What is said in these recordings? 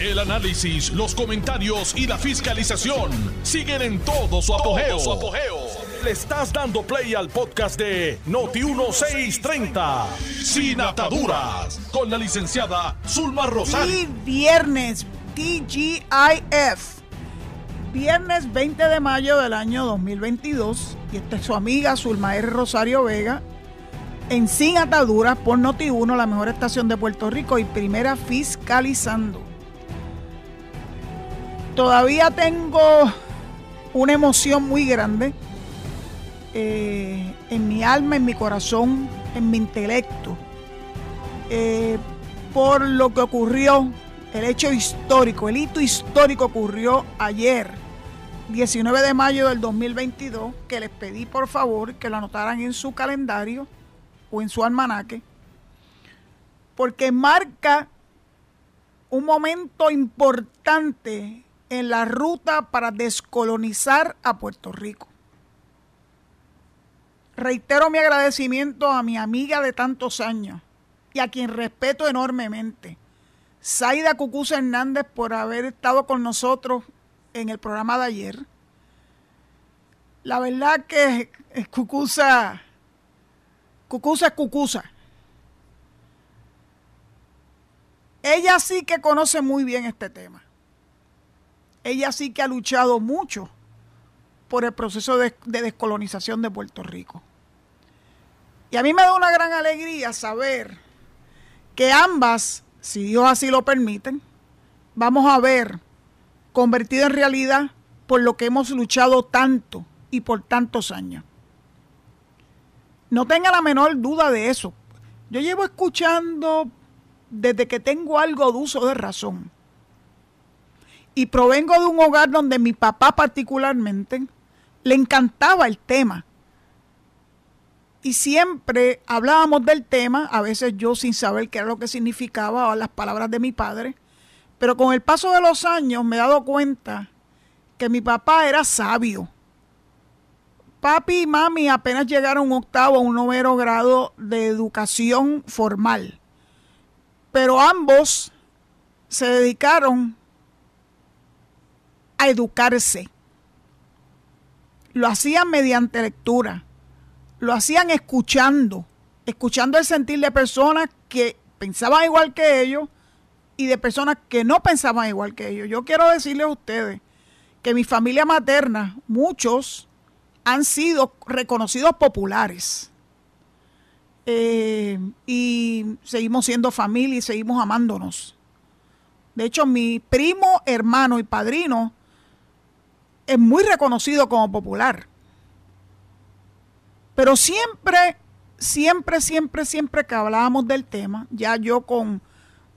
El análisis, los comentarios y la fiscalización siguen en todo su apogeo. Le estás dando play al podcast de Noti1630, Sin Ataduras, con la licenciada Zulma Rosario. Y viernes, TGIF. Viernes 20 de mayo del año 2022. Y esta es su amiga Zulma R. Rosario Vega. En Sin Ataduras por Noti1, la mejor estación de Puerto Rico y primera fiscalizando. Todavía tengo una emoción muy grande eh, en mi alma, en mi corazón, en mi intelecto, eh, por lo que ocurrió, el hecho histórico, el hito histórico ocurrió ayer, 19 de mayo del 2022, que les pedí por favor que lo anotaran en su calendario o en su almanaque, porque marca un momento importante en la ruta para descolonizar a Puerto Rico. Reitero mi agradecimiento a mi amiga de tantos años y a quien respeto enormemente, Zaida Cucuza Hernández, por haber estado con nosotros en el programa de ayer. La verdad que Cucuza Cucusa es Cucusa. Ella sí que conoce muy bien este tema. Ella sí que ha luchado mucho por el proceso de, de, descolonización de Puerto Rico. Y a mí me da una gran alegría saber que ambas, si Dios así lo permite, vamos a ver convertido en realidad por lo que hemos luchado tanto y por tantos años. No tenga la menor duda de eso. Yo llevo escuchando desde que tengo algo de uso de razón. Y provengo de un hogar donde mi papá particularmente le encantaba el tema. Y siempre hablábamos del tema, a veces yo sin saber qué era lo que significaba las palabras de mi padre. Pero con el paso de los años me he dado cuenta que mi papá era sabio papi y mami apenas llegaron a un octavo o un noveno grado de educación formal, pero ambos se dedicaron a educarse. Lo hacían mediante lectura, lo hacían escuchando, escuchando el sentir de personas que pensaban igual que ellos y de personas que no pensaban igual que ellos. Yo quiero decirles a ustedes que mi familia materna, muchos, han sido reconocidos populares. Eh, y seguimos siendo familia y seguimos amándonos. De hecho, mi primo, hermano y padrino es muy reconocido como popular. Pero siempre, siempre, siempre, siempre que hablábamos del tema, ya yo con un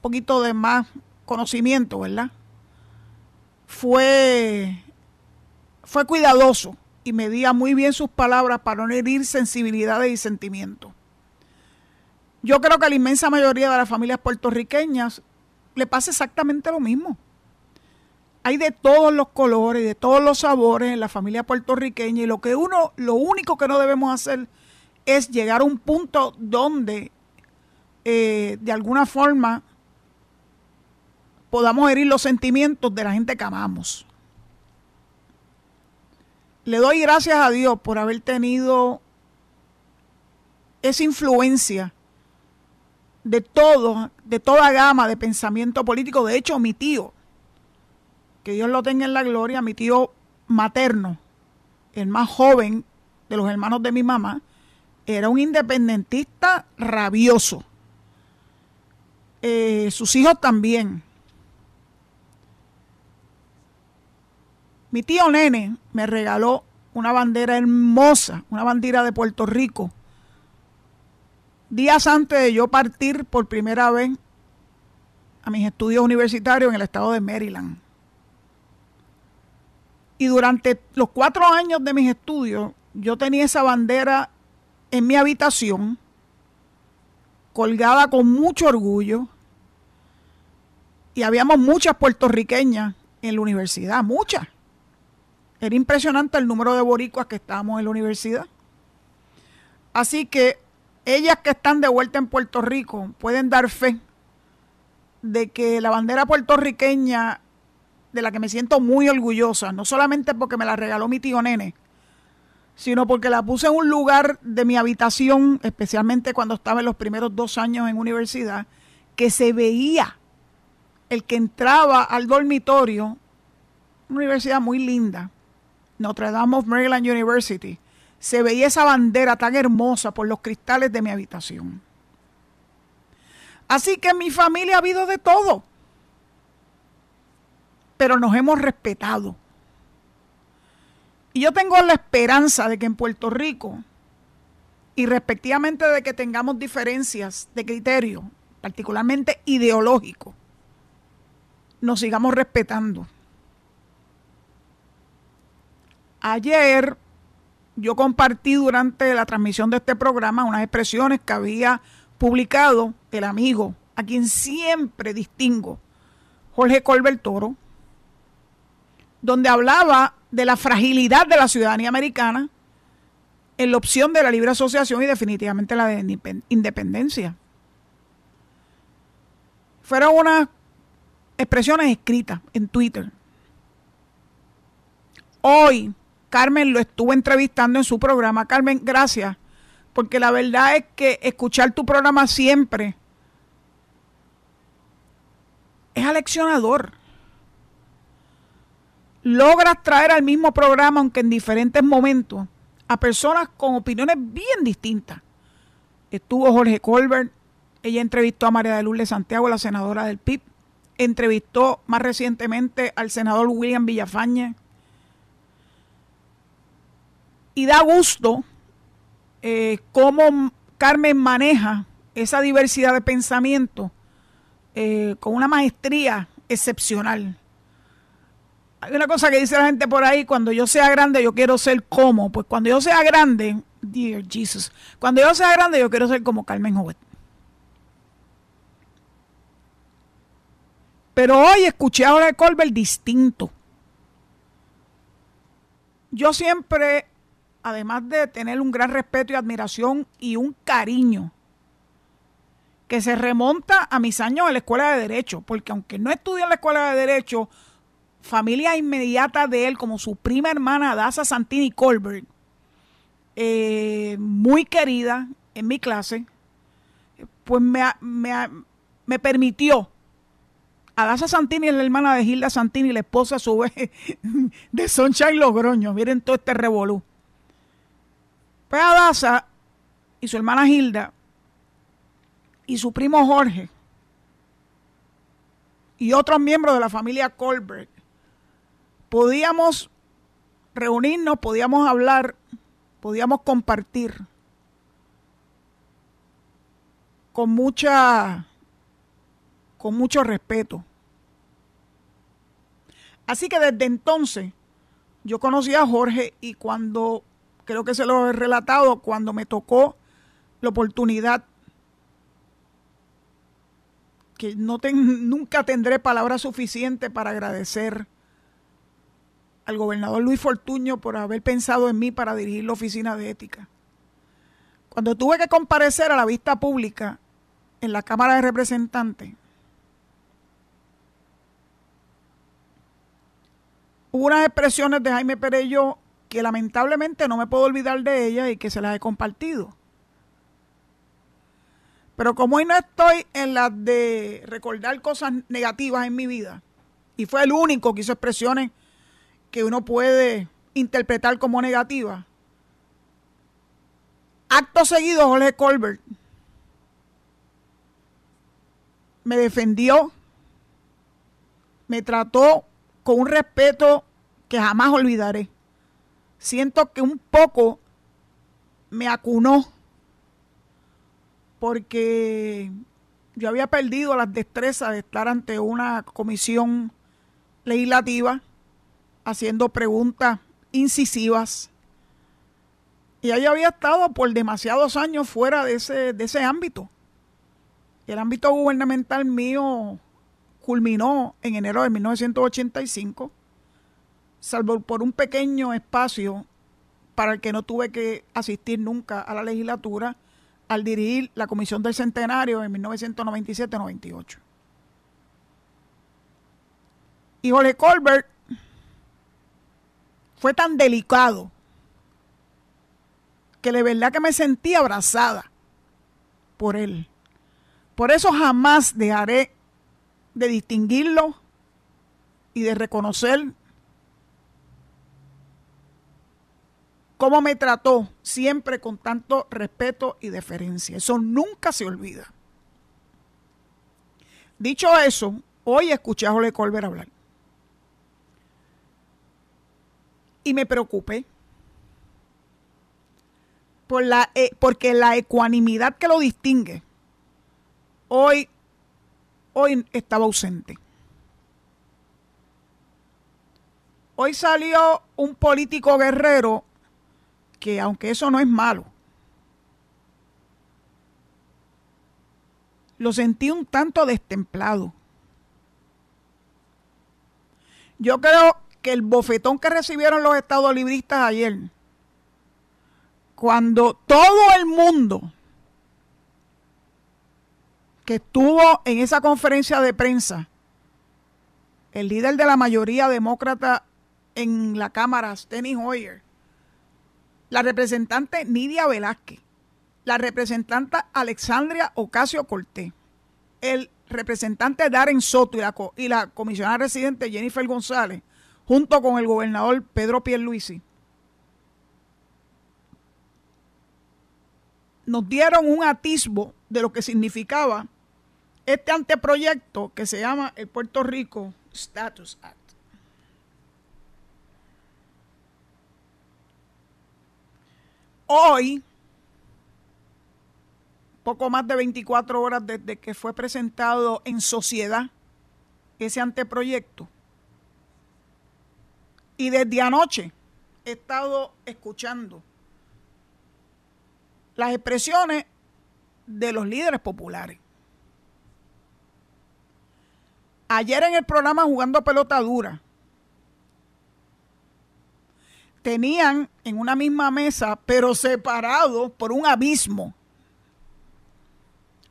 poquito de más conocimiento, ¿verdad? Fue, fue cuidadoso y medía muy bien sus palabras para no herir sensibilidades y sentimientos. Yo creo que a la inmensa mayoría de las familias puertorriqueñas le pasa exactamente lo mismo. Hay de todos los colores, de todos los sabores en la familia puertorriqueña y lo que uno, lo único que no debemos hacer es llegar a un punto donde eh, de alguna forma podamos herir los sentimientos de la gente que amamos le doy gracias a Dios por haber tenido esa influencia de todo, de toda gama de pensamiento político. De hecho, mi tío, que Dios lo tenga en la gloria, mi tío materno, el más joven de los hermanos de mi mamá, era un independentista rabioso. Eh, sus hijos también. Mi tío Nene me regaló una bandera hermosa, una bandera de Puerto Rico, días antes de yo partir por primera vez a mis estudios universitarios en el estado de Maryland. Y durante los cuatro años de mis estudios, yo tenía esa bandera en mi habitación, colgada con mucho orgullo, y habíamos muchas puertorriqueñas en la universidad, muchas. Era impresionante el número de boricuas que estábamos en la universidad. Así que ellas que están de vuelta en Puerto Rico pueden dar fe de que la bandera puertorriqueña, de la que me siento muy orgullosa, no solamente porque me la regaló mi tío Nene, sino porque la puse en un lugar de mi habitación, especialmente cuando estaba en los primeros dos años en universidad, que se veía el que entraba al dormitorio, una universidad muy linda, Notre Dame of Maryland University, se veía esa bandera tan hermosa por los cristales de mi habitación. Así que en mi familia ha habido de todo, pero nos hemos respetado. Y yo tengo la esperanza de que en Puerto Rico, y respectivamente de que tengamos diferencias de criterio, particularmente ideológico, nos sigamos respetando. Ayer yo compartí durante la transmisión de este programa unas expresiones que había publicado el amigo, a quien siempre distingo, Jorge Colbert Toro, donde hablaba de la fragilidad de la ciudadanía americana en la opción de la libre asociación y definitivamente la de independencia. Fueron unas expresiones escritas en Twitter. Hoy Carmen lo estuvo entrevistando en su programa. Carmen, gracias, porque la verdad es que escuchar tu programa siempre es aleccionador. Logras traer al mismo programa, aunque en diferentes momentos, a personas con opiniones bien distintas. Estuvo Jorge Colbert, ella entrevistó a María de Lourdes Santiago, la senadora del PIB, entrevistó más recientemente al senador William Villafañe, y da gusto eh, cómo Carmen maneja esa diversidad de pensamiento eh, con una maestría excepcional. Hay una cosa que dice la gente por ahí, cuando yo sea grande yo quiero ser como, pues cuando yo sea grande, dear Jesus, cuando yo sea grande yo quiero ser como Carmen Jovet. Pero hoy escuché ahora de Colbert distinto. Yo siempre además de tener un gran respeto y admiración y un cariño que se remonta a mis años en la escuela de Derecho, porque aunque no estudié en la escuela de Derecho, familia inmediata de él, como su prima hermana Daza Santini Colbert, eh, muy querida en mi clase, pues me, me, permitió a Daza Santini es la hermana de Gilda Santini, la esposa a su vez de Sunshine Logroño. Miren todo este revolú. Pues Daza y su hermana Hilda y su primo Jorge y otros miembros de la familia Colbert podíamos reunirnos, podíamos hablar, podíamos compartir con mucha con mucho respeto. Así que desde entonces yo conocí a Jorge y cuando creo que se lo he relatado cuando me tocó la oportunidad que no nunca tendré palabras suficientes para agradecer al gobernador Luis Fortuño por haber pensado en mí para dirigir la oficina de ética. Cuando tuve que comparecer a la vista pública en la Cámara de Representantes, hubo unas expresiones de Jaime Perello que lamentablemente no me puedo olvidar de ella y que se las he compartido. Pero como hoy no estoy en la de recordar cosas negativas en mi vida, y fue el único que hizo expresiones que uno puede interpretar como negativas, acto seguido Jorge Colbert me defendió, me trató con un respeto que jamás olvidaré. Siento que un poco me acunó porque yo había perdido las destrezas de estar ante una comisión legislativa haciendo preguntas incisivas. Y ella había estado por demasiados años fuera de ese, de ese ámbito. El ámbito gubernamental mío culminó en enero de 1985 salvo por un pequeño espacio para el que no tuve que asistir nunca a la legislatura al dirigir la Comisión del Centenario en 1997-98. Y Jorge Colbert fue tan delicado que de verdad que me sentí abrazada por él. Por eso jamás dejaré de distinguirlo y de reconocer cómo me trató siempre con tanto respeto y deferencia. Eso nunca se olvida. Dicho eso, hoy escuché a Jorge Colbert hablar. Y me preocupé. Por la, eh, porque la ecuanimidad que lo distingue hoy, hoy estaba ausente. Hoy salió un político guerrero que aunque eso no es malo, lo sentí un tanto destemplado. Yo creo que el bofetón que recibieron los estados libristas ayer, cuando todo el mundo que estuvo en esa conferencia de prensa, el líder de la mayoría demócrata en la Cámara, Steny Hoyer, la representante Nidia Velázquez, la representante Alexandria Ocasio Cortés, el representante Darren Soto y la comisionada residente Jennifer González, junto con el gobernador Pedro Pierluisi, nos dieron un atisbo de lo que significaba este anteproyecto que se llama el Puerto Rico Status Act. Hoy, poco más de 24 horas desde que fue presentado en sociedad ese anteproyecto. Y desde anoche he estado escuchando las expresiones de los líderes populares. Ayer en el programa Jugando Pelota Dura, tenían en una misma mesa, pero separados por un abismo,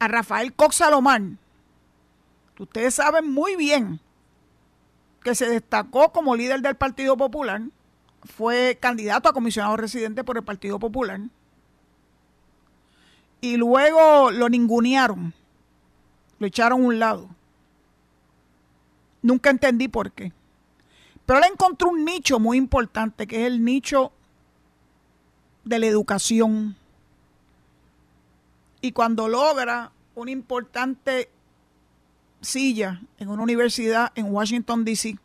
a Rafael Cox Salomán. Ustedes saben muy bien que se destacó como líder del Partido Popular, fue candidato a comisionado residente por el Partido Popular, y luego lo ningunearon, lo echaron a un lado. Nunca entendí por qué. Pero él encontró un nicho muy importante, que es el nicho de la educación. Y cuando logra una importante silla en una universidad en Washington, D.C.,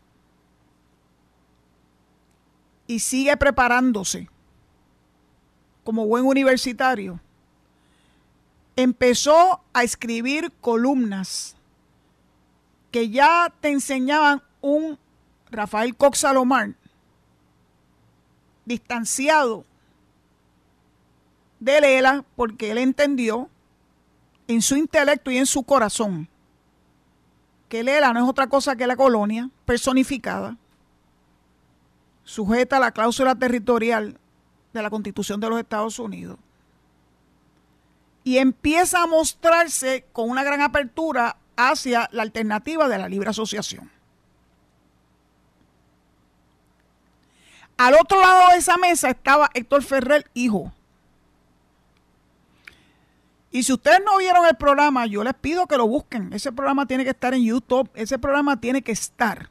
y sigue preparándose como buen universitario, empezó a escribir columnas que ya te enseñaban un Rafael Cox Salomar distanciado de Lela porque él entendió en su intelecto y en su corazón que Lela no es otra cosa que la colonia personificada, sujeta a la cláusula territorial de la Constitución de los Estados Unidos. Y empieza a mostrarse con una gran apertura hacia la alternativa de la libre asociación. Al otro lado de esa mesa estaba Héctor Ferrer, hijo. Y si ustedes no vieron el programa, yo les pido que lo busquen. Ese programa tiene que estar en YouTube. Ese programa tiene que estar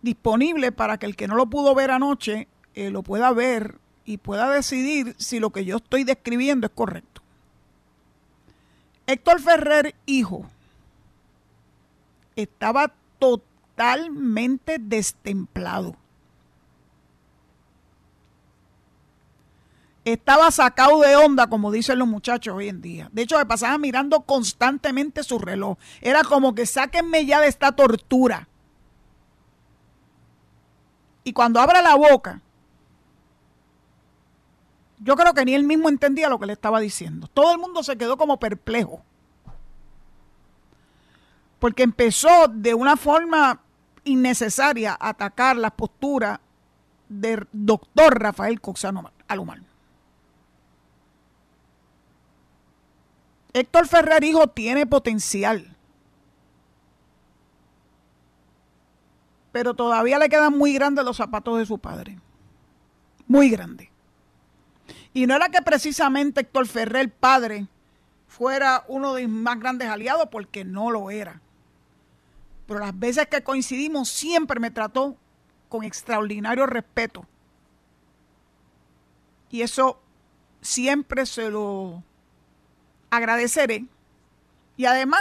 disponible para que el que no lo pudo ver anoche eh, lo pueda ver y pueda decidir si lo que yo estoy describiendo es correcto. Héctor Ferrer, hijo, estaba totalmente destemplado. Estaba sacado de onda, como dicen los muchachos hoy en día. De hecho, me pasaba mirando constantemente su reloj. Era como que sáquenme ya de esta tortura. Y cuando abre la boca, yo creo que ni él mismo entendía lo que le estaba diciendo. Todo el mundo se quedó como perplejo. Porque empezó de una forma innecesaria a atacar las posturas del doctor Rafael Coxano Alumar. Héctor Ferrer, hijo, tiene potencial. pero todavía le quedan muy grandes los zapatos de su padre. Muy grandes. Y no era que precisamente Héctor Ferrer, padre, fuera uno de mis más grandes aliados, porque no lo era. Pero las veces que coincidimos siempre me trató con extraordinario respeto. Y eso siempre se lo agradeceré. Y además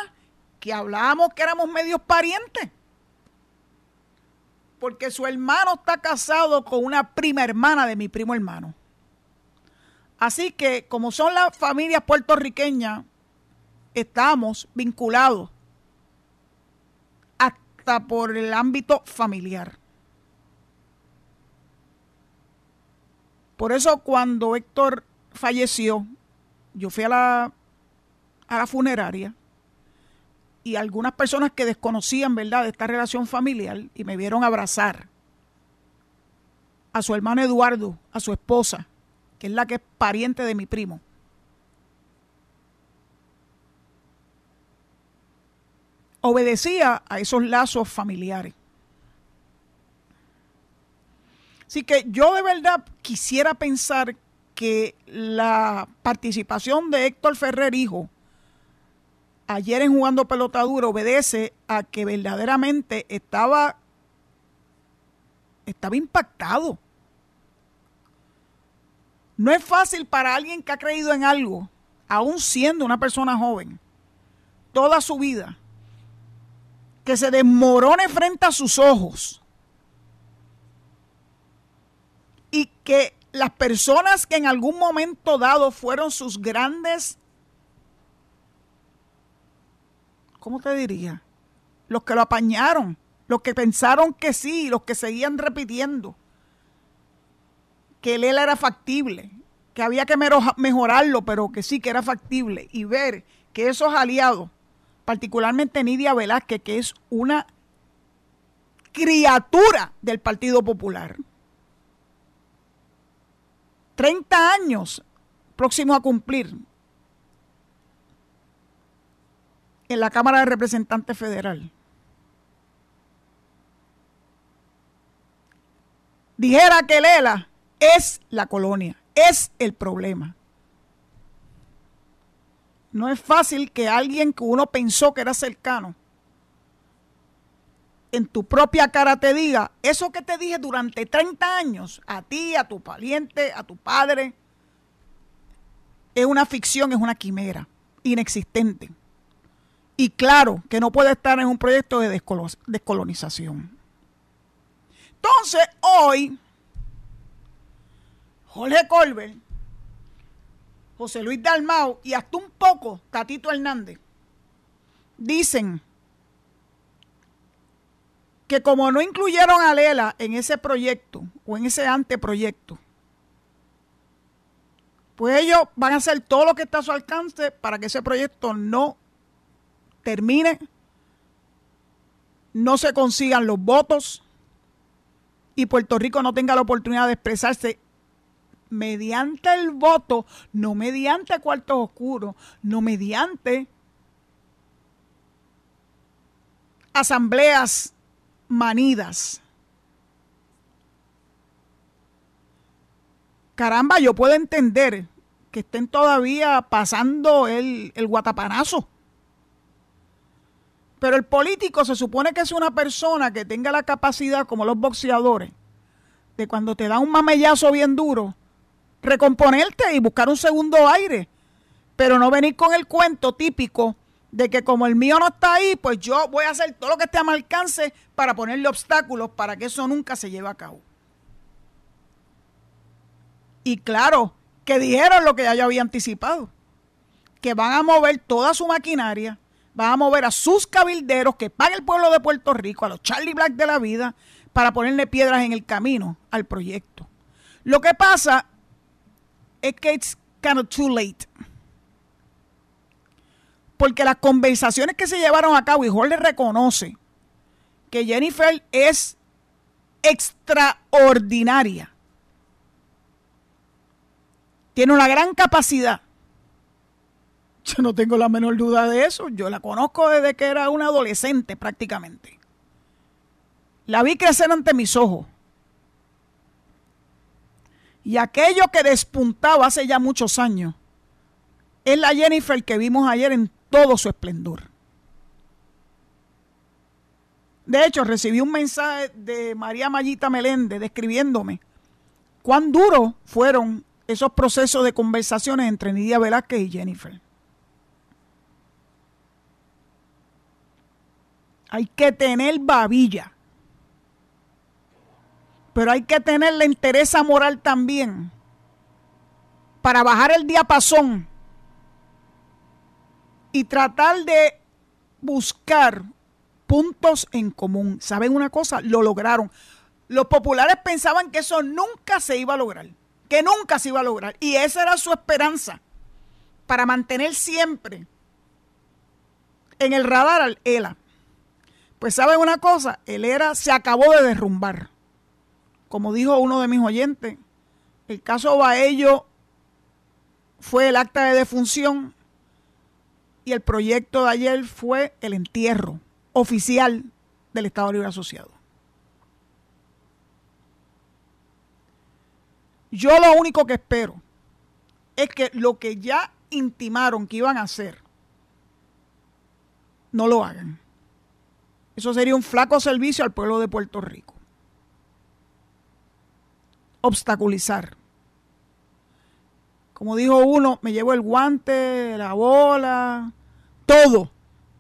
que hablábamos que éramos medios parientes. Porque su hermano está casado con una prima hermana de mi primo hermano. Así que como son las familias puertorriqueñas, estamos vinculados hasta por el ámbito familiar. Por eso cuando Héctor falleció, yo fui a la, a la funeraria y algunas personas que desconocían, ¿verdad?, de esta relación familiar y me vieron abrazar a su hermano Eduardo, a su esposa, que es la que es pariente de mi primo. Obedecía a esos lazos familiares. Así que yo de verdad quisiera pensar que la participación de Héctor Ferrer, hijo, ayer en jugando pelotadura obedece a que verdaderamente estaba, estaba impactado. No es fácil para alguien que ha creído en algo, aún siendo una persona joven, toda su vida, que se desmorone frente a sus ojos y que las personas que en algún momento dado fueron sus grandes, ¿cómo te diría? Los que lo apañaron, los que pensaron que sí, los que seguían repitiendo que él era factible, que había que mejorarlo, pero que sí que era factible, y ver que esos aliados, particularmente Nidia Velázquez, que es una criatura del Partido Popular, 30 años próximo a cumplir en la Cámara de Representantes Federal. Dijera que Lela es la colonia, es el problema. No es fácil que alguien que uno pensó que era cercano en tu propia cara te diga eso que te dije durante 30 años, a ti, a tu pariente, a tu padre, es una ficción, es una quimera, inexistente. Y claro que no puede estar en un proyecto de descolonización. Entonces, hoy, Jorge Colbert, José Luis Dalmau y hasta un poco Tatito Hernández dicen que como no incluyeron a Lela en ese proyecto o en ese anteproyecto, pues ellos van a hacer todo lo que está a su alcance para que ese proyecto no termine, no se consigan los votos y Puerto Rico no tenga la oportunidad de expresarse mediante el voto, no mediante cuartos oscuros, no mediante asambleas manidas. Caramba, yo puedo entender que estén todavía pasando el, el guatapanazo. Pero el político se supone que es una persona que tenga la capacidad, como los boxeadores, de cuando te da un mamellazo bien duro, recomponerte y buscar un segundo aire. Pero no venir con el cuento típico de que como el mío no está ahí, pues yo voy a hacer todo lo que esté a mi alcance para ponerle obstáculos para que eso nunca se lleve a cabo. Y claro, que dijeron lo que ya yo había anticipado, que van a mover toda su maquinaria, van a mover a sus cabilderos que pague el pueblo de Puerto Rico, a los Charlie Black de la vida, para ponerle piedras en el camino al proyecto. Lo que pasa es que it's kind of too late porque las conversaciones que se llevaron a cabo, y Jorge reconoce que Jennifer es extraordinaria. Tiene una gran capacidad. Yo no tengo la menor duda de eso. Yo la conozco desde que era una adolescente prácticamente. La vi crecer ante mis ojos. Y aquello que despuntaba hace ya muchos años es la Jennifer que vimos ayer en todo su esplendor. De hecho, recibí un mensaje de María Mayita Meléndez describiéndome cuán duros fueron esos procesos de conversaciones entre Nidia Velázquez y Jennifer. Hay que tener babilla. Pero hay que tener la interés moral también para bajar el diapasón y tratar de buscar puntos en común. ¿Saben una cosa? Lo lograron. Los populares pensaban que eso nunca se iba a lograr, que nunca se iba a lograr. Y esa era su esperanza para mantener siempre en el radar al ELA. Pues saben una cosa, el ERA se acabó de derrumbar. Como dijo uno de mis oyentes, el caso Baello fue el acta de defunción y el proyecto de ayer fue el entierro oficial del Estado Libre Asociado. Yo lo único que espero es que lo que ya intimaron que iban a hacer, no lo hagan. Eso sería un flaco servicio al pueblo de Puerto Rico. Obstaculizar. Como dijo uno, me llevo el guante, la bola, todo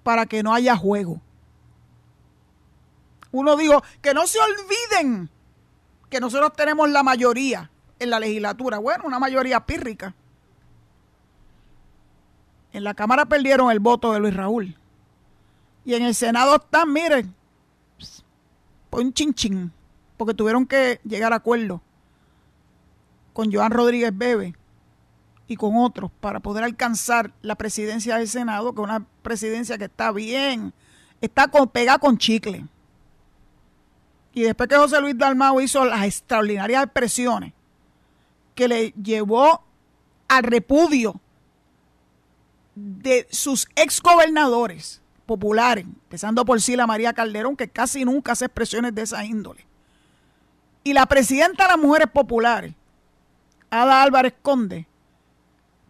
para que no haya juego. Uno dijo, que no se olviden que nosotros tenemos la mayoría en la legislatura. Bueno, una mayoría pírrica. En la Cámara perdieron el voto de Luis Raúl. Y en el Senado están, miren, pues un chinchín, porque tuvieron que llegar a acuerdo con Joan Rodríguez Bebe y con otros para poder alcanzar la presidencia del Senado, que es una presidencia que está bien, está con, pegada con chicle. Y después que José Luis Dalmau hizo las extraordinarias expresiones que le llevó al repudio de sus exgobernadores, populares, empezando por Sila María Calderón, que casi nunca hace expresiones de esa índole. Y la presidenta de las mujeres populares, Ada Álvarez Conde,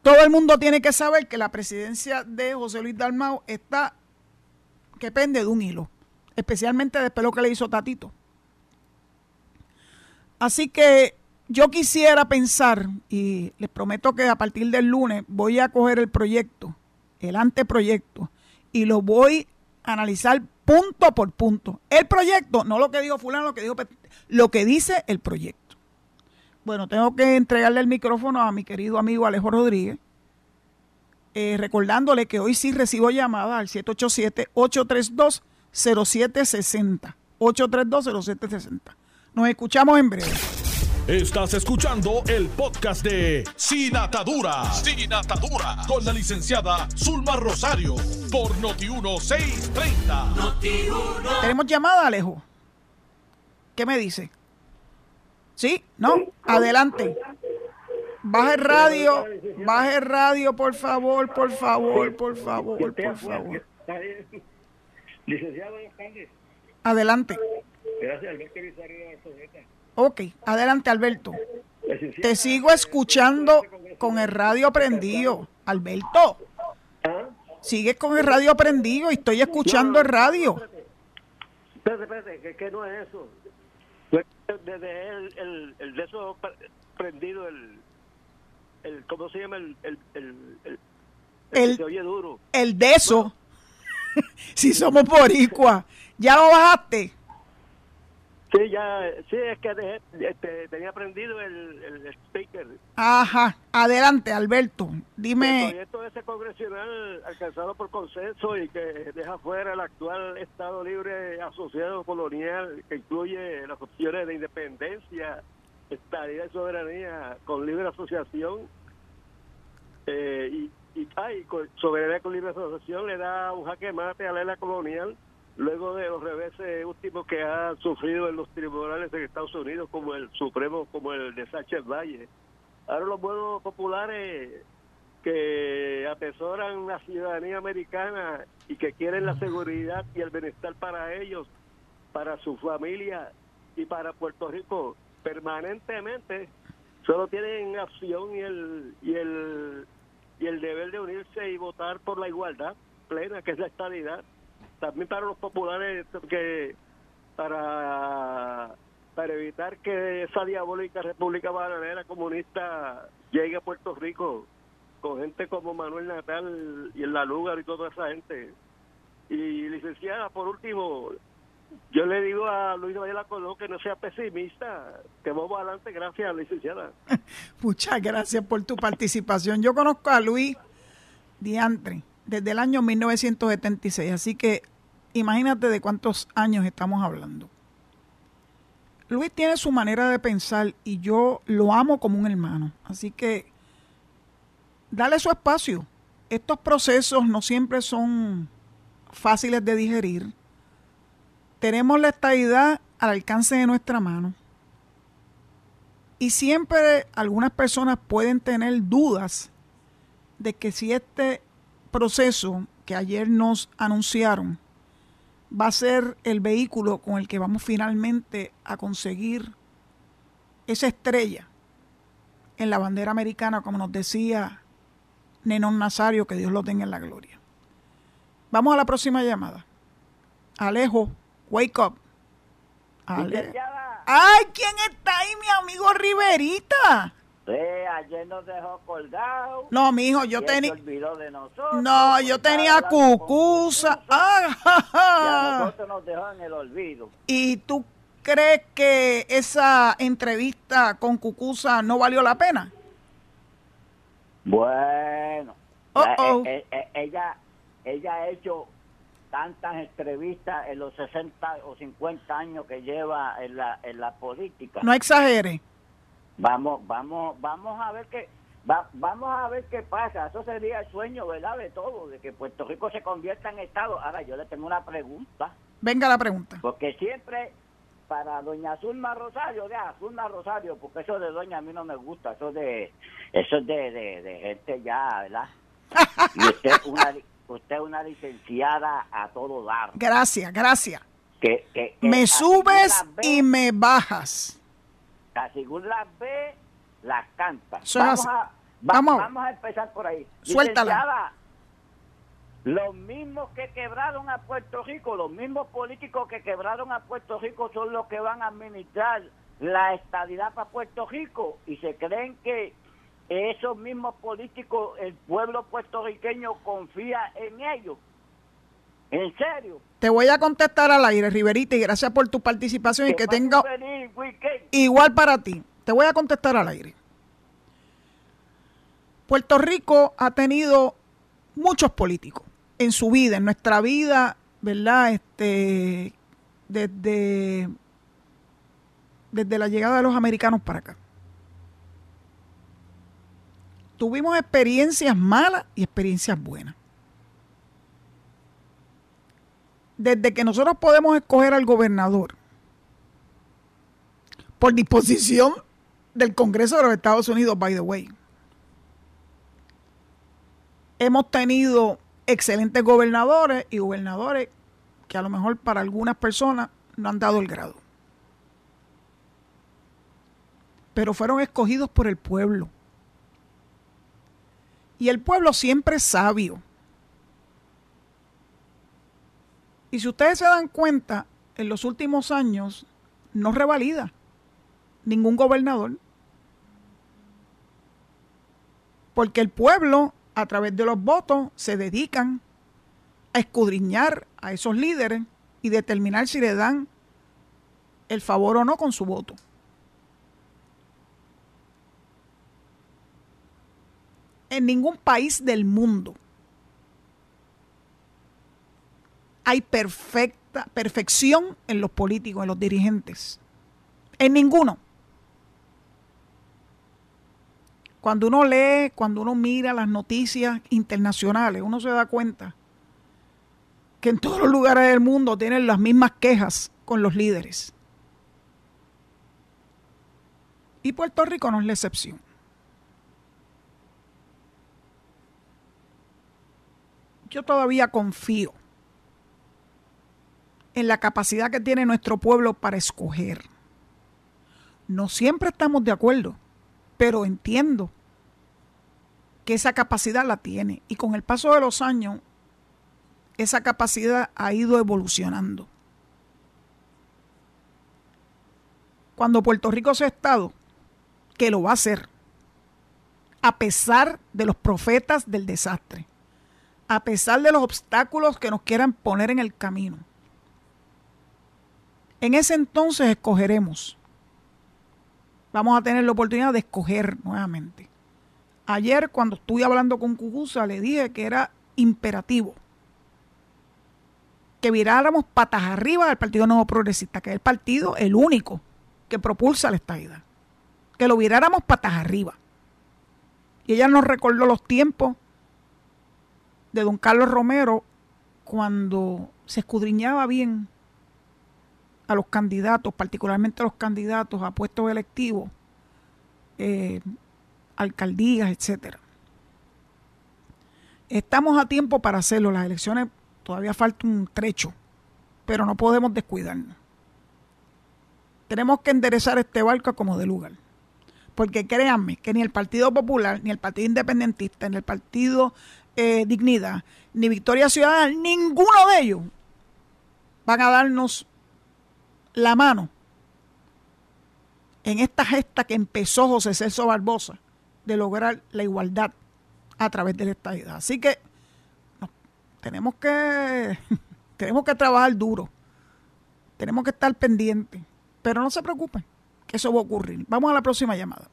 todo el mundo tiene que saber que la presidencia de José Luis Dalmau está que pende de un hilo, especialmente después de lo que le hizo Tatito. Así que yo quisiera pensar, y les prometo que a partir del lunes voy a coger el proyecto, el anteproyecto, y lo voy a analizar punto por punto. El proyecto, no lo que dijo fulano, lo que dijo lo que dice el proyecto. Bueno, tengo que entregarle el micrófono a mi querido amigo Alejo Rodríguez, eh, recordándole que hoy sí recibo llamada al 787-832-0760. 832-0760. Nos escuchamos en breve. Estás escuchando el podcast de Sin Atadura. Sin Atadura. Con la licenciada Zulma Rosario. Por Noti1630. Tenemos llamada, Alejo. ¿Qué me dice? ¿Sí? ¿No? Adelante. Baje radio. Baje radio, por favor, por favor, por favor, por favor. Licenciado, Adelante. Gracias, Alberto Ok, adelante Alberto. Te sigo escuchando con el radio prendido. Alberto, sigues con el radio prendido y estoy escuchando el radio. Espérate, espérate, que, no es eso. Desde el, el, el de eso prendido, el, el, ¿cómo se llama? El, el, el, el, se oye duro. El de eso. si somos boricua. ¿Ya lo bajaste? Sí, ya, sí, es que este, tenía aprendido el, el, speaker. Ajá, adelante, Alberto, dime. El proyecto ese congresional alcanzado por consenso y que deja fuera el actual Estado Libre Asociado Colonial, que incluye las opciones de independencia, estabilidad y soberanía con libre asociación, eh, y, y, con soberanía con libre asociación le da un jaque mate a la era colonial luego de los reveses últimos que ha sufrido en los tribunales de Estados Unidos, como el Supremo, como el de Sánchez Valle. Ahora los buenos populares que atesoran la ciudadanía americana y que quieren la seguridad y el bienestar para ellos, para su familia y para Puerto Rico permanentemente solo tienen acción y el y el y el deber de unirse y votar por la igualdad plena que es la estabilidad también para los populares que para para evitar que esa diabólica República Bananera comunista llegue a Puerto Rico con gente como Manuel Natal y en la Lugar y toda esa gente. Y licenciada, por último, yo le digo a Luis Vaya Colón que no sea pesimista, que vamos adelante, gracias, licenciada. Muchas gracias por tu participación. Yo conozco a Luis Diantre desde el año 1976, así que imagínate de cuántos años estamos hablando. Luis tiene su manera de pensar y yo lo amo como un hermano. Así que dale su espacio. Estos procesos no siempre son fáciles de digerir. Tenemos la estabilidad al alcance de nuestra mano. Y siempre algunas personas pueden tener dudas de que si este proceso que ayer nos anunciaron va a ser el vehículo con el que vamos finalmente a conseguir esa estrella en la bandera americana, como nos decía Nenón Nazario, que Dios lo tenga en la gloria. Vamos a la próxima llamada. Alejo, wake up. Ay, ¿quién está ahí, mi amigo Riverita? Sí, ayer nos dejó colgado. No, mijo, yo tenía. No, yo tenía cucusa. Ah, nosotros nos dejó en el olvido. ¿Y tú crees que esa entrevista con Cucusa no valió la pena? Bueno, eh, eh, eh, ella, ella ha hecho tantas entrevistas en los 60 o 50 años que lleva en la, en la política. No exagere. Vamos, vamos, vamos a ver qué, vamos a ver qué pasa. Eso sería el sueño, ¿verdad? De todo, de que Puerto Rico se convierta en Estado. Ahora yo le tengo una pregunta. Venga la pregunta. Porque siempre para doña Zulma Rosario, de Zulma Rosario, porque eso de doña a mí no me gusta, eso de eso es de, de, gente ya, ¿verdad? Y usted una usted una licenciada a todo dar. Gracias, gracias. Que, que, me subes y me bajas según las ve, las canta. Vamos a, vamos. a empezar por ahí. Suéltala. Los mismos que quebraron a Puerto Rico, los mismos políticos que quebraron a Puerto Rico son los que van a administrar la estadidad para Puerto Rico y se creen que esos mismos políticos, el pueblo puertorriqueño confía en ellos. ¿En serio? Te voy a contestar al aire, Riverita, y gracias por tu participación y que tenga igual para ti. Te voy a contestar al aire. Puerto Rico ha tenido muchos políticos en su vida, en nuestra vida, ¿verdad? Este, desde, desde la llegada de los americanos para acá. Tuvimos experiencias malas y experiencias buenas. Desde que nosotros podemos escoger al gobernador por disposición del Congreso de los Estados Unidos, by the way. Hemos tenido excelentes gobernadores y gobernadores que a lo mejor para algunas personas no han dado el grado. Pero fueron escogidos por el pueblo. Y el pueblo siempre es sabio. Y si ustedes se dan cuenta, en los últimos años no revalida ningún gobernador. Porque el pueblo, a través de los votos, se dedican a escudriñar a esos líderes y determinar si le dan el favor o no con su voto. En ningún país del mundo hay perfecta, perfección en los políticos, en los dirigentes. En ninguno. Cuando uno lee, cuando uno mira las noticias internacionales, uno se da cuenta que en todos los lugares del mundo tienen las mismas quejas con los líderes. Y Puerto Rico no es la excepción. Yo todavía confío en la capacidad que tiene nuestro pueblo para escoger. No siempre estamos de acuerdo, pero entiendo que esa capacidad la tiene y con el paso de los años esa capacidad ha ido evolucionando. Cuando Puerto Rico sea Estado, que lo va a hacer, a pesar de los profetas del desastre, a pesar de los obstáculos que nos quieran poner en el camino. En ese entonces escogeremos. Vamos a tener la oportunidad de escoger nuevamente. Ayer cuando estuve hablando con Cucusa le dije que era imperativo que viráramos patas arriba del Partido Nuevo Progresista, que es el partido, el único que propulsa la estadidad. Que lo viráramos patas arriba. Y ella nos recordó los tiempos de don Carlos Romero cuando se escudriñaba bien a los candidatos, particularmente a los candidatos a puestos electivos, eh, alcaldías, etcétera. Estamos a tiempo para hacerlo. Las elecciones todavía falta un trecho, pero no podemos descuidarnos. Tenemos que enderezar este barco como de lugar. Porque créanme que ni el Partido Popular, ni el Partido Independentista, ni el Partido eh, Dignidad, ni Victoria Ciudadana, ninguno de ellos van a darnos la mano en esta gesta que empezó José Celso Barbosa de lograr la igualdad a través de la estadidad. Así que tenemos que tenemos que trabajar duro. Tenemos que estar pendientes. Pero no se preocupen, que eso va a ocurrir. Vamos a la próxima llamada.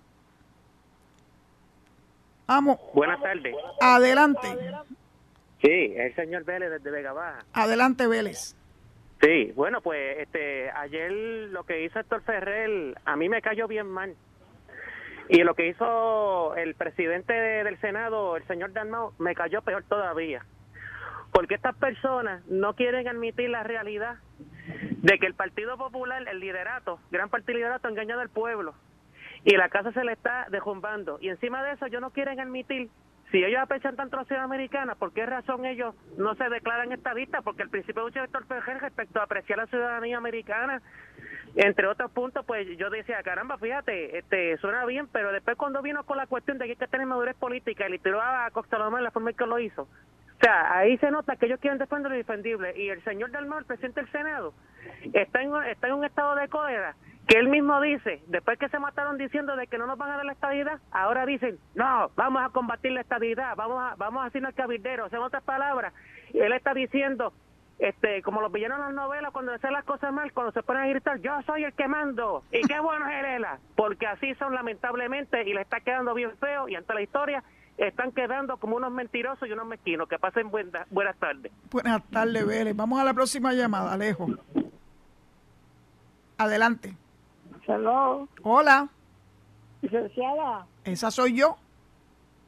Vamos. Buenas tardes. Adelante. Sí, el señor Vélez desde Vega Baja. Adelante, Vélez. Sí, bueno, pues este ayer lo que hizo Héctor Ferrer a mí me cayó bien mal. Y lo que hizo el presidente del Senado, el señor Dalmau, me cayó peor todavía. Porque estas personas no quieren admitir la realidad de que el Partido Popular, el liderato, gran partido liderato, ha engañado al pueblo. Y la casa se le está derrumbando. Y encima de eso, ellos no quieren admitir si ellos aprecian tanto a la ciudad americana, ¿por qué razón ellos no se declaran estadistas? Porque el principio de Héctor Ferrer respecto a apreciar la ciudadanía americana, entre otros puntos, pues yo decía, caramba, fíjate, este suena bien, pero después cuando vino con la cuestión de que hay que tener madurez política y le tiró a Costa la forma en que lo hizo, o sea, ahí se nota que ellos quieren defender lo indefendible. Y el señor Dalmau, el presidente del Senado, está en, está en un estado de cólera que él mismo dice, después que se mataron diciendo de que no nos van a dar la estabilidad, ahora dicen, no, vamos a combatir la estabilidad, vamos a, vamos a hacernos el cabildero. O sea, en otras palabras, él está diciendo, este, como lo pillaron en las novelas cuando hacen las cosas mal, cuando se ponen a gritar, yo soy el que mando, y qué bueno es Herela, porque así son lamentablemente, y le está quedando bien feo, y ante la historia, están quedando como unos mentirosos y unos mezquinos. Que pasen buenas tardes. Buenas tardes, Vélez. Vamos a la próxima llamada, Alejo. Adelante. Hello. Hola. Licenciada. Esa soy yo.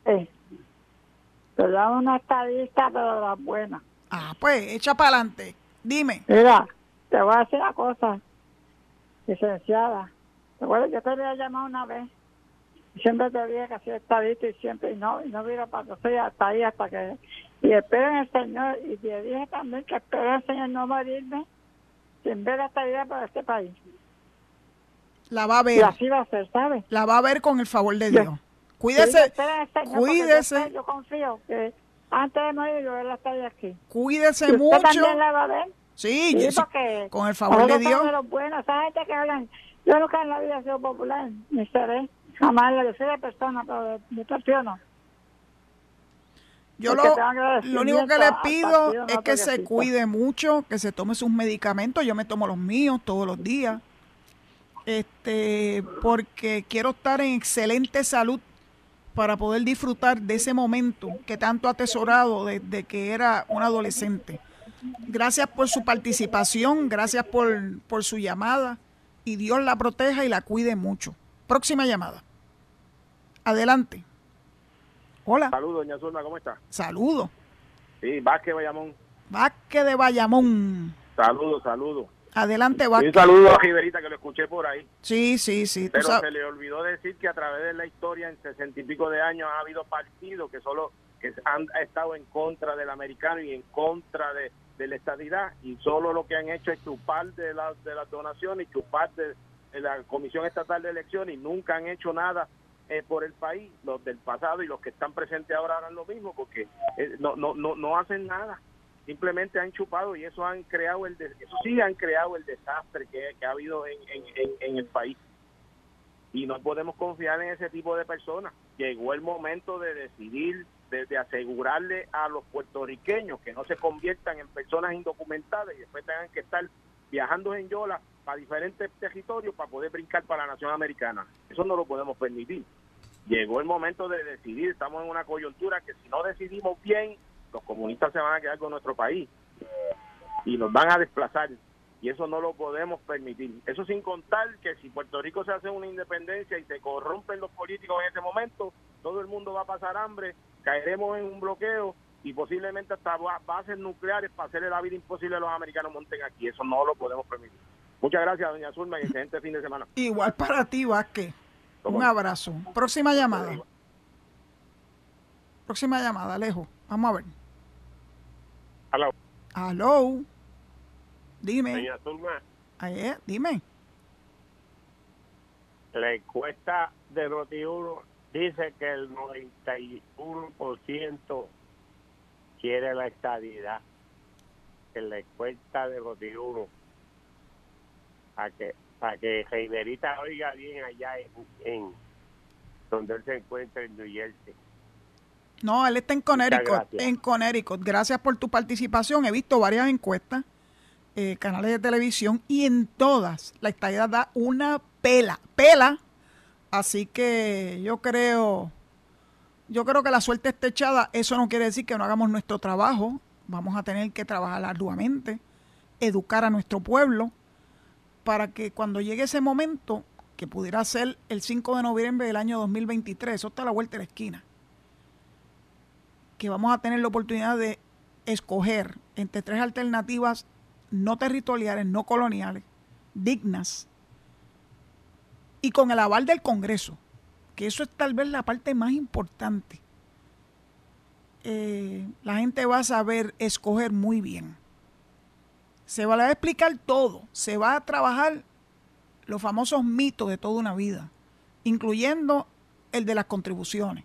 Eh. Pero una estadista, pero de las buenas. Ah, pues, echa para adelante. Dime. Mira, te voy a decir una cosa. Licenciada. Recuerda, yo te había llamado una vez. Siempre te dije que hacía estadista y siempre, y no, y no mira para que soy hasta ahí, hasta que. Y esperen el Señor. Y te dije también que esperen el Señor no morirme sin ver esta idea para este país. La va a ver. Y así va a ser, ¿sabes? La va a ver con el favor de Dios. Cuídese. cuídese. Yo confío que antes de morir yo verla estar aquí. Cuídese mucho. también la va a ver? Sí, sí porque con el favor de Dios. De los buenos, esa gente que hablan, yo nunca en la vida he sido popular, ni seré, jamás le soy de persona, pero de, de no. Yo lo, lo, único que le pido es que se cuide mucho, que se tome sus medicamentos. Yo me tomo los míos todos los días este, porque quiero estar en excelente salud para poder disfrutar de ese momento que tanto ha atesorado desde que era un adolescente. Gracias por su participación, gracias por, por su llamada y Dios la proteja y la cuide mucho. Próxima llamada. Adelante. Hola. Saludos, doña Zulma, ¿cómo está? Saludos. Sí, Vázquez Bayamón. Vázquez de Bayamón. Saludos, saludos. Adelante, va. Un saludo a Riverita que lo escuché por ahí. Sí, sí, sí. Pero se le olvidó decir que a través de la historia, en sesenta y pico de años, ha habido partidos que solo que han estado en contra del americano y en contra de, de la estadidad y solo lo que han hecho es chupar de, la, de las donaciones y chupar de, la Comisión Estatal de Elecciones y nunca han hecho nada eh, por el país, los del pasado y los que están presentes ahora harán lo mismo porque eh, no, no, no, no hacen nada simplemente han chupado y eso han creado el eso sí han creado el desastre que, ha habido en, en, en, el país y no podemos confiar en ese tipo de personas llegó el momento de decidir de, asegurarle a los puertorriqueños que no se conviertan en personas indocumentadas y después tengan que estar viajando en yola para diferentes territorios para poder brincar para la nación americana. Eso no lo podemos permitir. Llegó el momento de decidir, estamos en una coyuntura que si no decidimos bien, los comunistas se van a quedar con nuestro país y nos van a desplazar y eso no lo podemos permitir. Eso sin contar que si Puerto Rico se hace una independencia y se corrompen los políticos en ese momento, todo el mundo va a pasar hambre, caeremos en un bloqueo y posiblemente hasta bases nucleares para hacerle la vida imposible a los americanos monten aquí. Eso no lo podemos permitir. Muchas gracias, doña Zulma, y excelente fin de semana. Igual para ti, Vázquez. Un abrazo. Próxima llamada. Próxima llamada, Alejo. Vamos a ver. Aló. Aló. Dime. Doña Zulma. dime. La encuesta de Notiuno dice que el 91% quiere la estadidad. En la encuesta de Notiuno para que para que Reiderita oiga bien allá en, donde él se encuentra en New Jersey. No, él está en Connecticut, en Connecticut. Gracias por tu participación. He visto varias encuestas, eh, canales de televisión, y en todas la estadidad da una pela, pela. Así que yo creo, yo creo que la suerte está echada. Eso no quiere decir que no hagamos nuestro trabajo. Vamos a tener que trabajar arduamente, educar a nuestro pueblo, para que cuando llegue ese momento, que pudiera ser el 5 de noviembre del año 2023, eso está a la vuelta de la esquina, que vamos a tener la oportunidad de escoger entre tres alternativas no territoriales, no coloniales, dignas, y con el aval del Congreso, que eso es tal vez la parte más importante. Eh, la gente va a saber escoger muy bien. Se va a explicar todo, se va a trabajar los famosos mitos de toda una vida, incluyendo el de las contribuciones,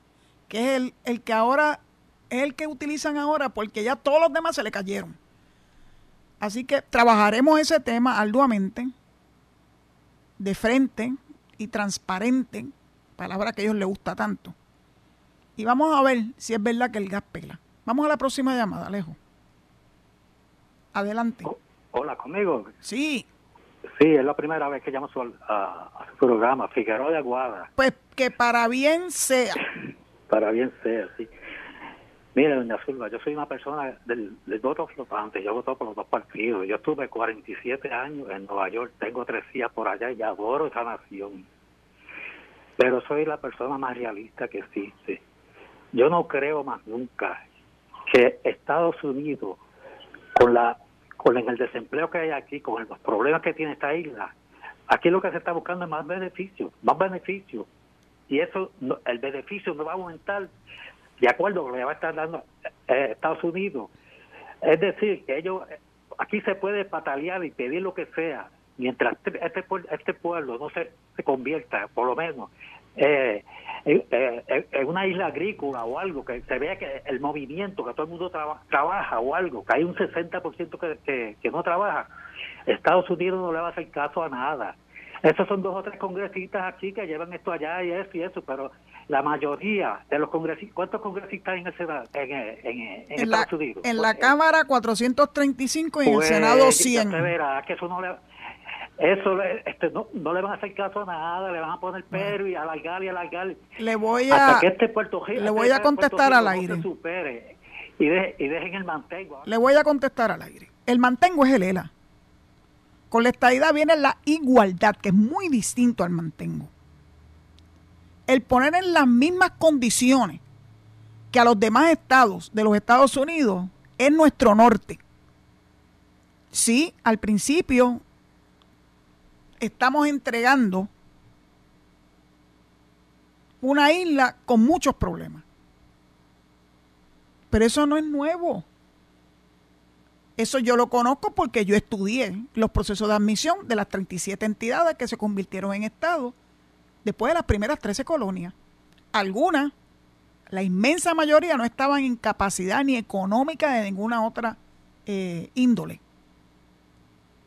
que es el, el que ahora es el que utilizan ahora porque ya todos los demás se le cayeron. Así que trabajaremos ese tema arduamente, de frente y transparente, palabra que a ellos les gusta tanto. Y vamos a ver si es verdad que el gas pela. Vamos a la próxima llamada, Alejo. Adelante. Hola, ¿conmigo? Sí. Sí, es la primera vez que llamo a, su programa, Figueroa de Aguada. Pues que para bien sea. para bien sea, sí. Mire, doña Silva, yo soy una persona del, voto flotante, yo voto por los dos partidos. Yo estuve 47 años en Nueva York, tengo tres días por allá y adoro esa nación. Pero soy la persona más realista que existe. Yo no creo más nunca que Estados Unidos, con la con el desempleo que hay aquí, con los problemas que tiene esta isla, aquí lo que se está buscando es más beneficio, más beneficio. Y eso, el beneficio no va a aumentar de acuerdo con lo que va a estar dando eh, Estados Unidos. Es decir, que ellos, aquí se puede patalear y pedir lo que sea, mientras este, este, este pueblo no se, se convierta, por lo menos, eh, eh, en una isla agrícola o algo, que se vea que el movimiento, que todo el mundo trabaja o algo, que hay un 60% que, que, que no trabaja, Estados Unidos no le va a hacer caso a nada. Esos son dos o tres congresistas aquí que llevan esto allá y eso y eso, pero la mayoría de los congresistas, ¿cuántos congresistas en, en, en, en Estados Unidos? En la Cámara 435 y en el pues, Senado 100. verá que eso no le eso este, no, no, le van a hacer caso a nada, le van a poner pero y alargar y alargar. Le voy a, este Puerto Rico, le voy a contestar al aire. y, y dejen el mantengo. Le voy a contestar al aire. El mantengo es el ELA. Con la estadidad viene la igualdad, que es muy distinto al mantengo. El poner en las mismas condiciones que a los demás estados de los Estados Unidos es nuestro norte. Sí, al principio estamos entregando una isla con muchos problemas. Pero eso no es nuevo. Eso yo lo conozco porque yo estudié los procesos de admisión de las 37 entidades que se convirtieron en Estado después de las primeras 13 colonias. Algunas, la inmensa mayoría, no estaban en capacidad ni económica de ninguna otra eh, índole.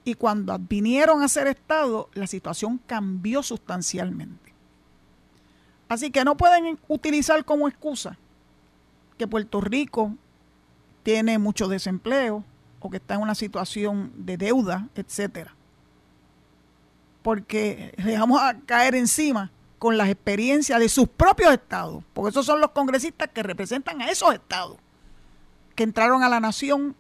Y cuando vinieron a ser Estado, la situación cambió sustancialmente. Así que no pueden utilizar como excusa que Puerto Rico tiene mucho desempleo, o que está en una situación de deuda, etcétera. Porque le vamos a caer encima con las experiencias de sus propios estados, porque esos son los congresistas que representan a esos estados que entraron a la nación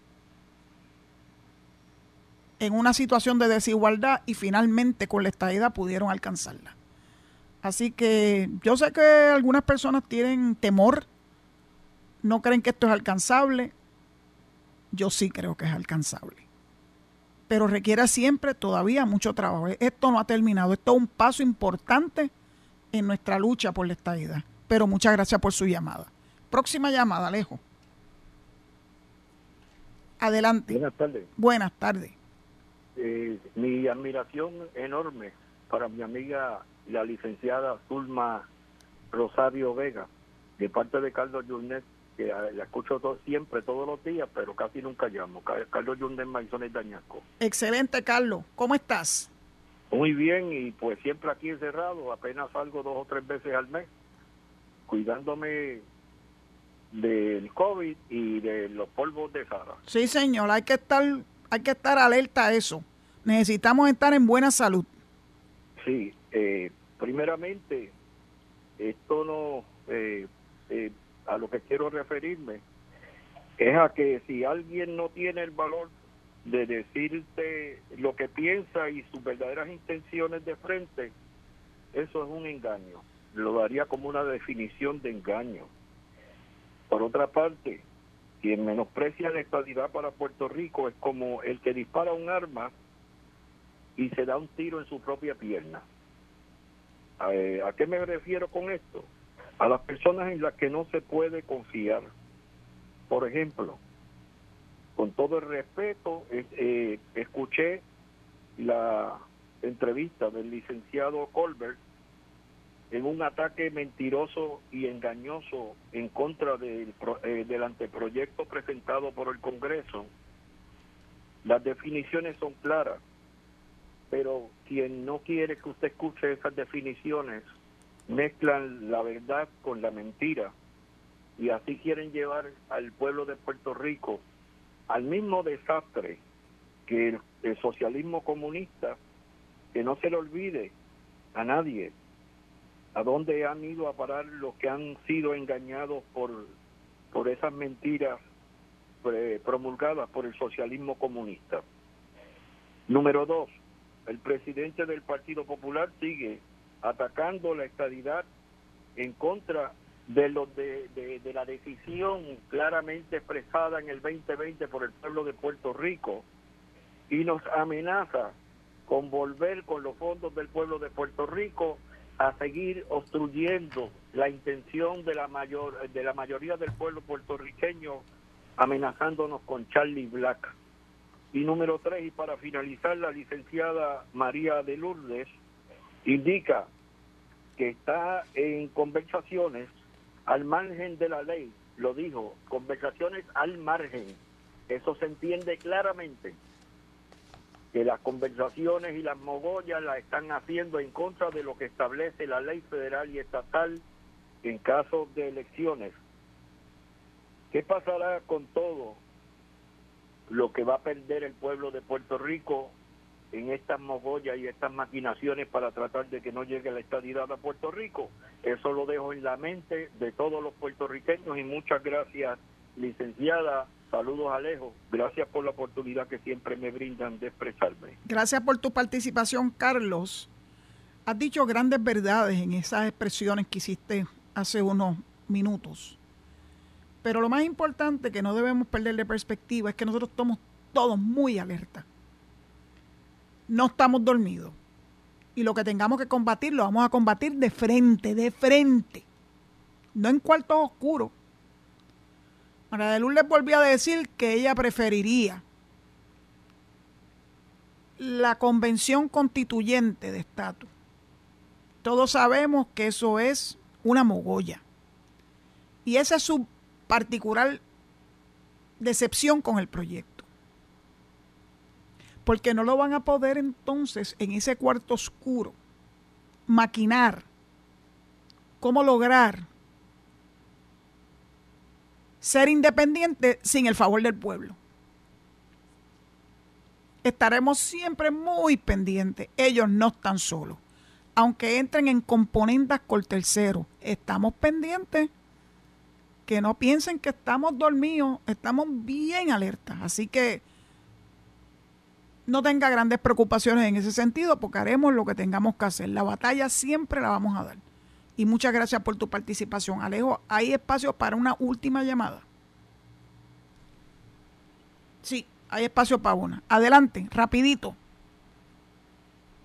en una situación de desigualdad y finalmente con la estadidad pudieron alcanzarla. Así que yo sé que algunas personas tienen temor, no creen que esto es alcanzable, yo sí creo que es alcanzable. Pero requiere siempre todavía mucho trabajo. Esto no ha terminado. Esto es un paso importante en nuestra lucha por la estabilidad. Pero muchas gracias por su llamada. Próxima llamada, Alejo. Adelante. Buenas tardes. Buenas tardes. Eh, mi admiración enorme para mi amiga, la licenciada Zulma Rosario Vega, de parte de Carlos Yurnet, que la escucho siempre, todos los días, pero casi nunca llamo. Carlos Yundén Maisones Dañasco. Excelente, Carlos. ¿Cómo estás? Muy bien, y pues siempre aquí encerrado, apenas salgo dos o tres veces al mes, cuidándome del COVID y de los polvos de Sara. Sí, señor, hay que estar, hay que estar alerta a eso. Necesitamos estar en buena salud. Sí, eh, primeramente, esto no... Eh, eh, a lo que quiero referirme es a que si alguien no tiene el valor de decirte lo que piensa y sus verdaderas intenciones de frente, eso es un engaño. Lo daría como una definición de engaño. Por otra parte, quien menosprecia la estabilidad para Puerto Rico es como el que dispara un arma y se da un tiro en su propia pierna. ¿A, eh, ¿A qué me refiero con esto? A las personas en las que no se puede confiar. Por ejemplo, con todo el respeto, eh, escuché la entrevista del licenciado Colbert en un ataque mentiroso y engañoso en contra del, eh, del anteproyecto presentado por el Congreso. Las definiciones son claras, pero quien no quiere que usted escuche esas definiciones mezclan la verdad con la mentira y así quieren llevar al pueblo de Puerto Rico al mismo desastre que el, socialismo comunista, que no se le olvide a nadie a dónde han ido a parar los que han sido engañados por, por esas mentiras eh, promulgadas por el socialismo comunista. Número dos, el presidente del Partido Popular sigue atacando la estadidad en contra de, lo de, de, la decisión claramente expresada en el 2020 por el pueblo de Puerto Rico y nos amenaza con volver con los fondos del pueblo de Puerto Rico a seguir obstruyendo la intención de la mayor de la mayoría del pueblo puertorriqueño amenazándonos con Charlie Black. Y número tres, y para finalizar, la licenciada María de Lourdes indica que está en conversaciones al margen de la ley, lo dijo, conversaciones al margen. Eso se entiende claramente que las conversaciones y las mogollas las están haciendo en contra de lo que establece la ley federal y estatal en caso de elecciones. ¿Qué pasará con todo lo que va a perder el pueblo de Puerto Rico en estas mogollas y estas maquinaciones para tratar de que no llegue la estadidad a Puerto Rico. Eso lo dejo en la mente de todos los puertorriqueños y muchas gracias, licenciada. Saludos Alejo. Gracias por la oportunidad que siempre me brindan de expresarme. Gracias por tu participación, Carlos. Has dicho grandes verdades en esas expresiones que hiciste hace unos minutos. Pero lo más importante que no debemos perder de perspectiva es que nosotros estamos todos muy alerta no estamos dormidos. Y lo que tengamos que combatir, lo vamos a combatir de frente, de frente. No en cuartos oscuros. María de Luz les volvió a decir que ella preferiría la convención constituyente de estatus. Todos sabemos que eso es una mogolla. Y esa es su particular decepción con el proyecto. Porque no lo van a poder entonces en ese cuarto oscuro maquinar cómo lograr ser independiente sin el favor del pueblo. Estaremos siempre muy pendientes. Ellos no están solos. Aunque entren en componentes con tercero, estamos pendientes. Que no piensen que estamos dormidos, estamos bien alertas. Así que no tenga grandes preocupaciones en ese sentido porque haremos lo que tengamos que hacer. La batalla siempre la vamos a dar. Y muchas gracias por tu participación. Alejo, ¿hay espacio para una última llamada? Sí, hay espacio para una. Adelante, rapidito.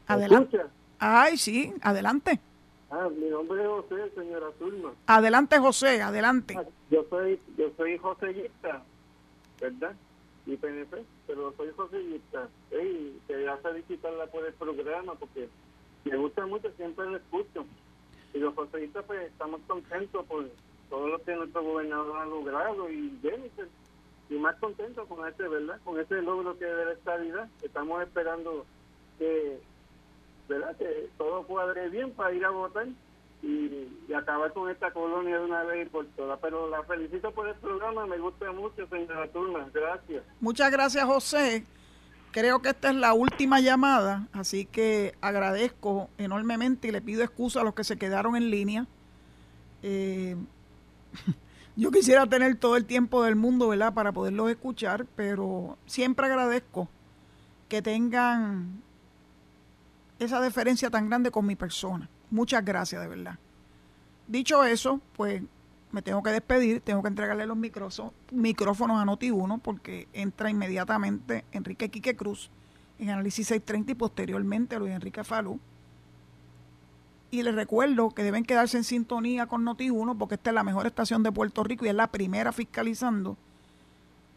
Adelante. Ay, sí, adelante. Ah, mi nombre es José, señora Zulma. Adelante, José, adelante. Ah, yo soy yo soy Joséista, ¿verdad? Y PNP, pero soy Joséista. Y quería felicitarla por el programa porque me gusta mucho, siempre lo escucho. Y los joséistas, pues, estamos contentos por todo lo que nuestro gobernador ha logrado y Jennifer y más contento con este, ¿verdad? Con este logro que de la estabilidad. Estamos esperando que, ¿verdad? Que todo cuadre bien para ir a votar y, acabar con esta colonia de una vez y por todas. Pero la felicito por el programa, me gusta mucho, señora Turma. Gracias. Muchas gracias, José. Creo que esta es la última llamada, así que agradezco enormemente y le pido excusa a los que se quedaron en línea. Eh, yo quisiera tener todo el tiempo del mundo, ¿verdad?, para poderlos escuchar, pero siempre agradezco que tengan esa deferencia tan grande con mi persona. Muchas gracias, de verdad. Dicho eso, pues me tengo que despedir, tengo que entregarle los micrófonos a Noti1 porque entra inmediatamente Enrique Quique Cruz en Análisis 630 y posteriormente Luis Enrique Falú y les recuerdo que deben quedarse en sintonía con Noti1 porque esta es la mejor estación de Puerto Rico y es la primera fiscalizando.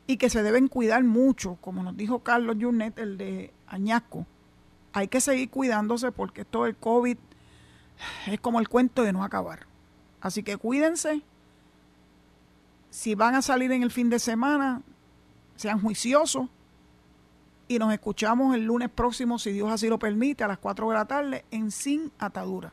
Y que se deben cuidar mucho, como nos dijo Carlos Junet, el de Añasco. Hay que seguir cuidándose porque esto del COVID es como el cuento de no acabar. Así que cuídense. Si van a salir en el fin de semana, sean juiciosos. Y nos escuchamos el lunes próximo, si Dios así lo permite, a las 4 de la tarde en Sin Atadura.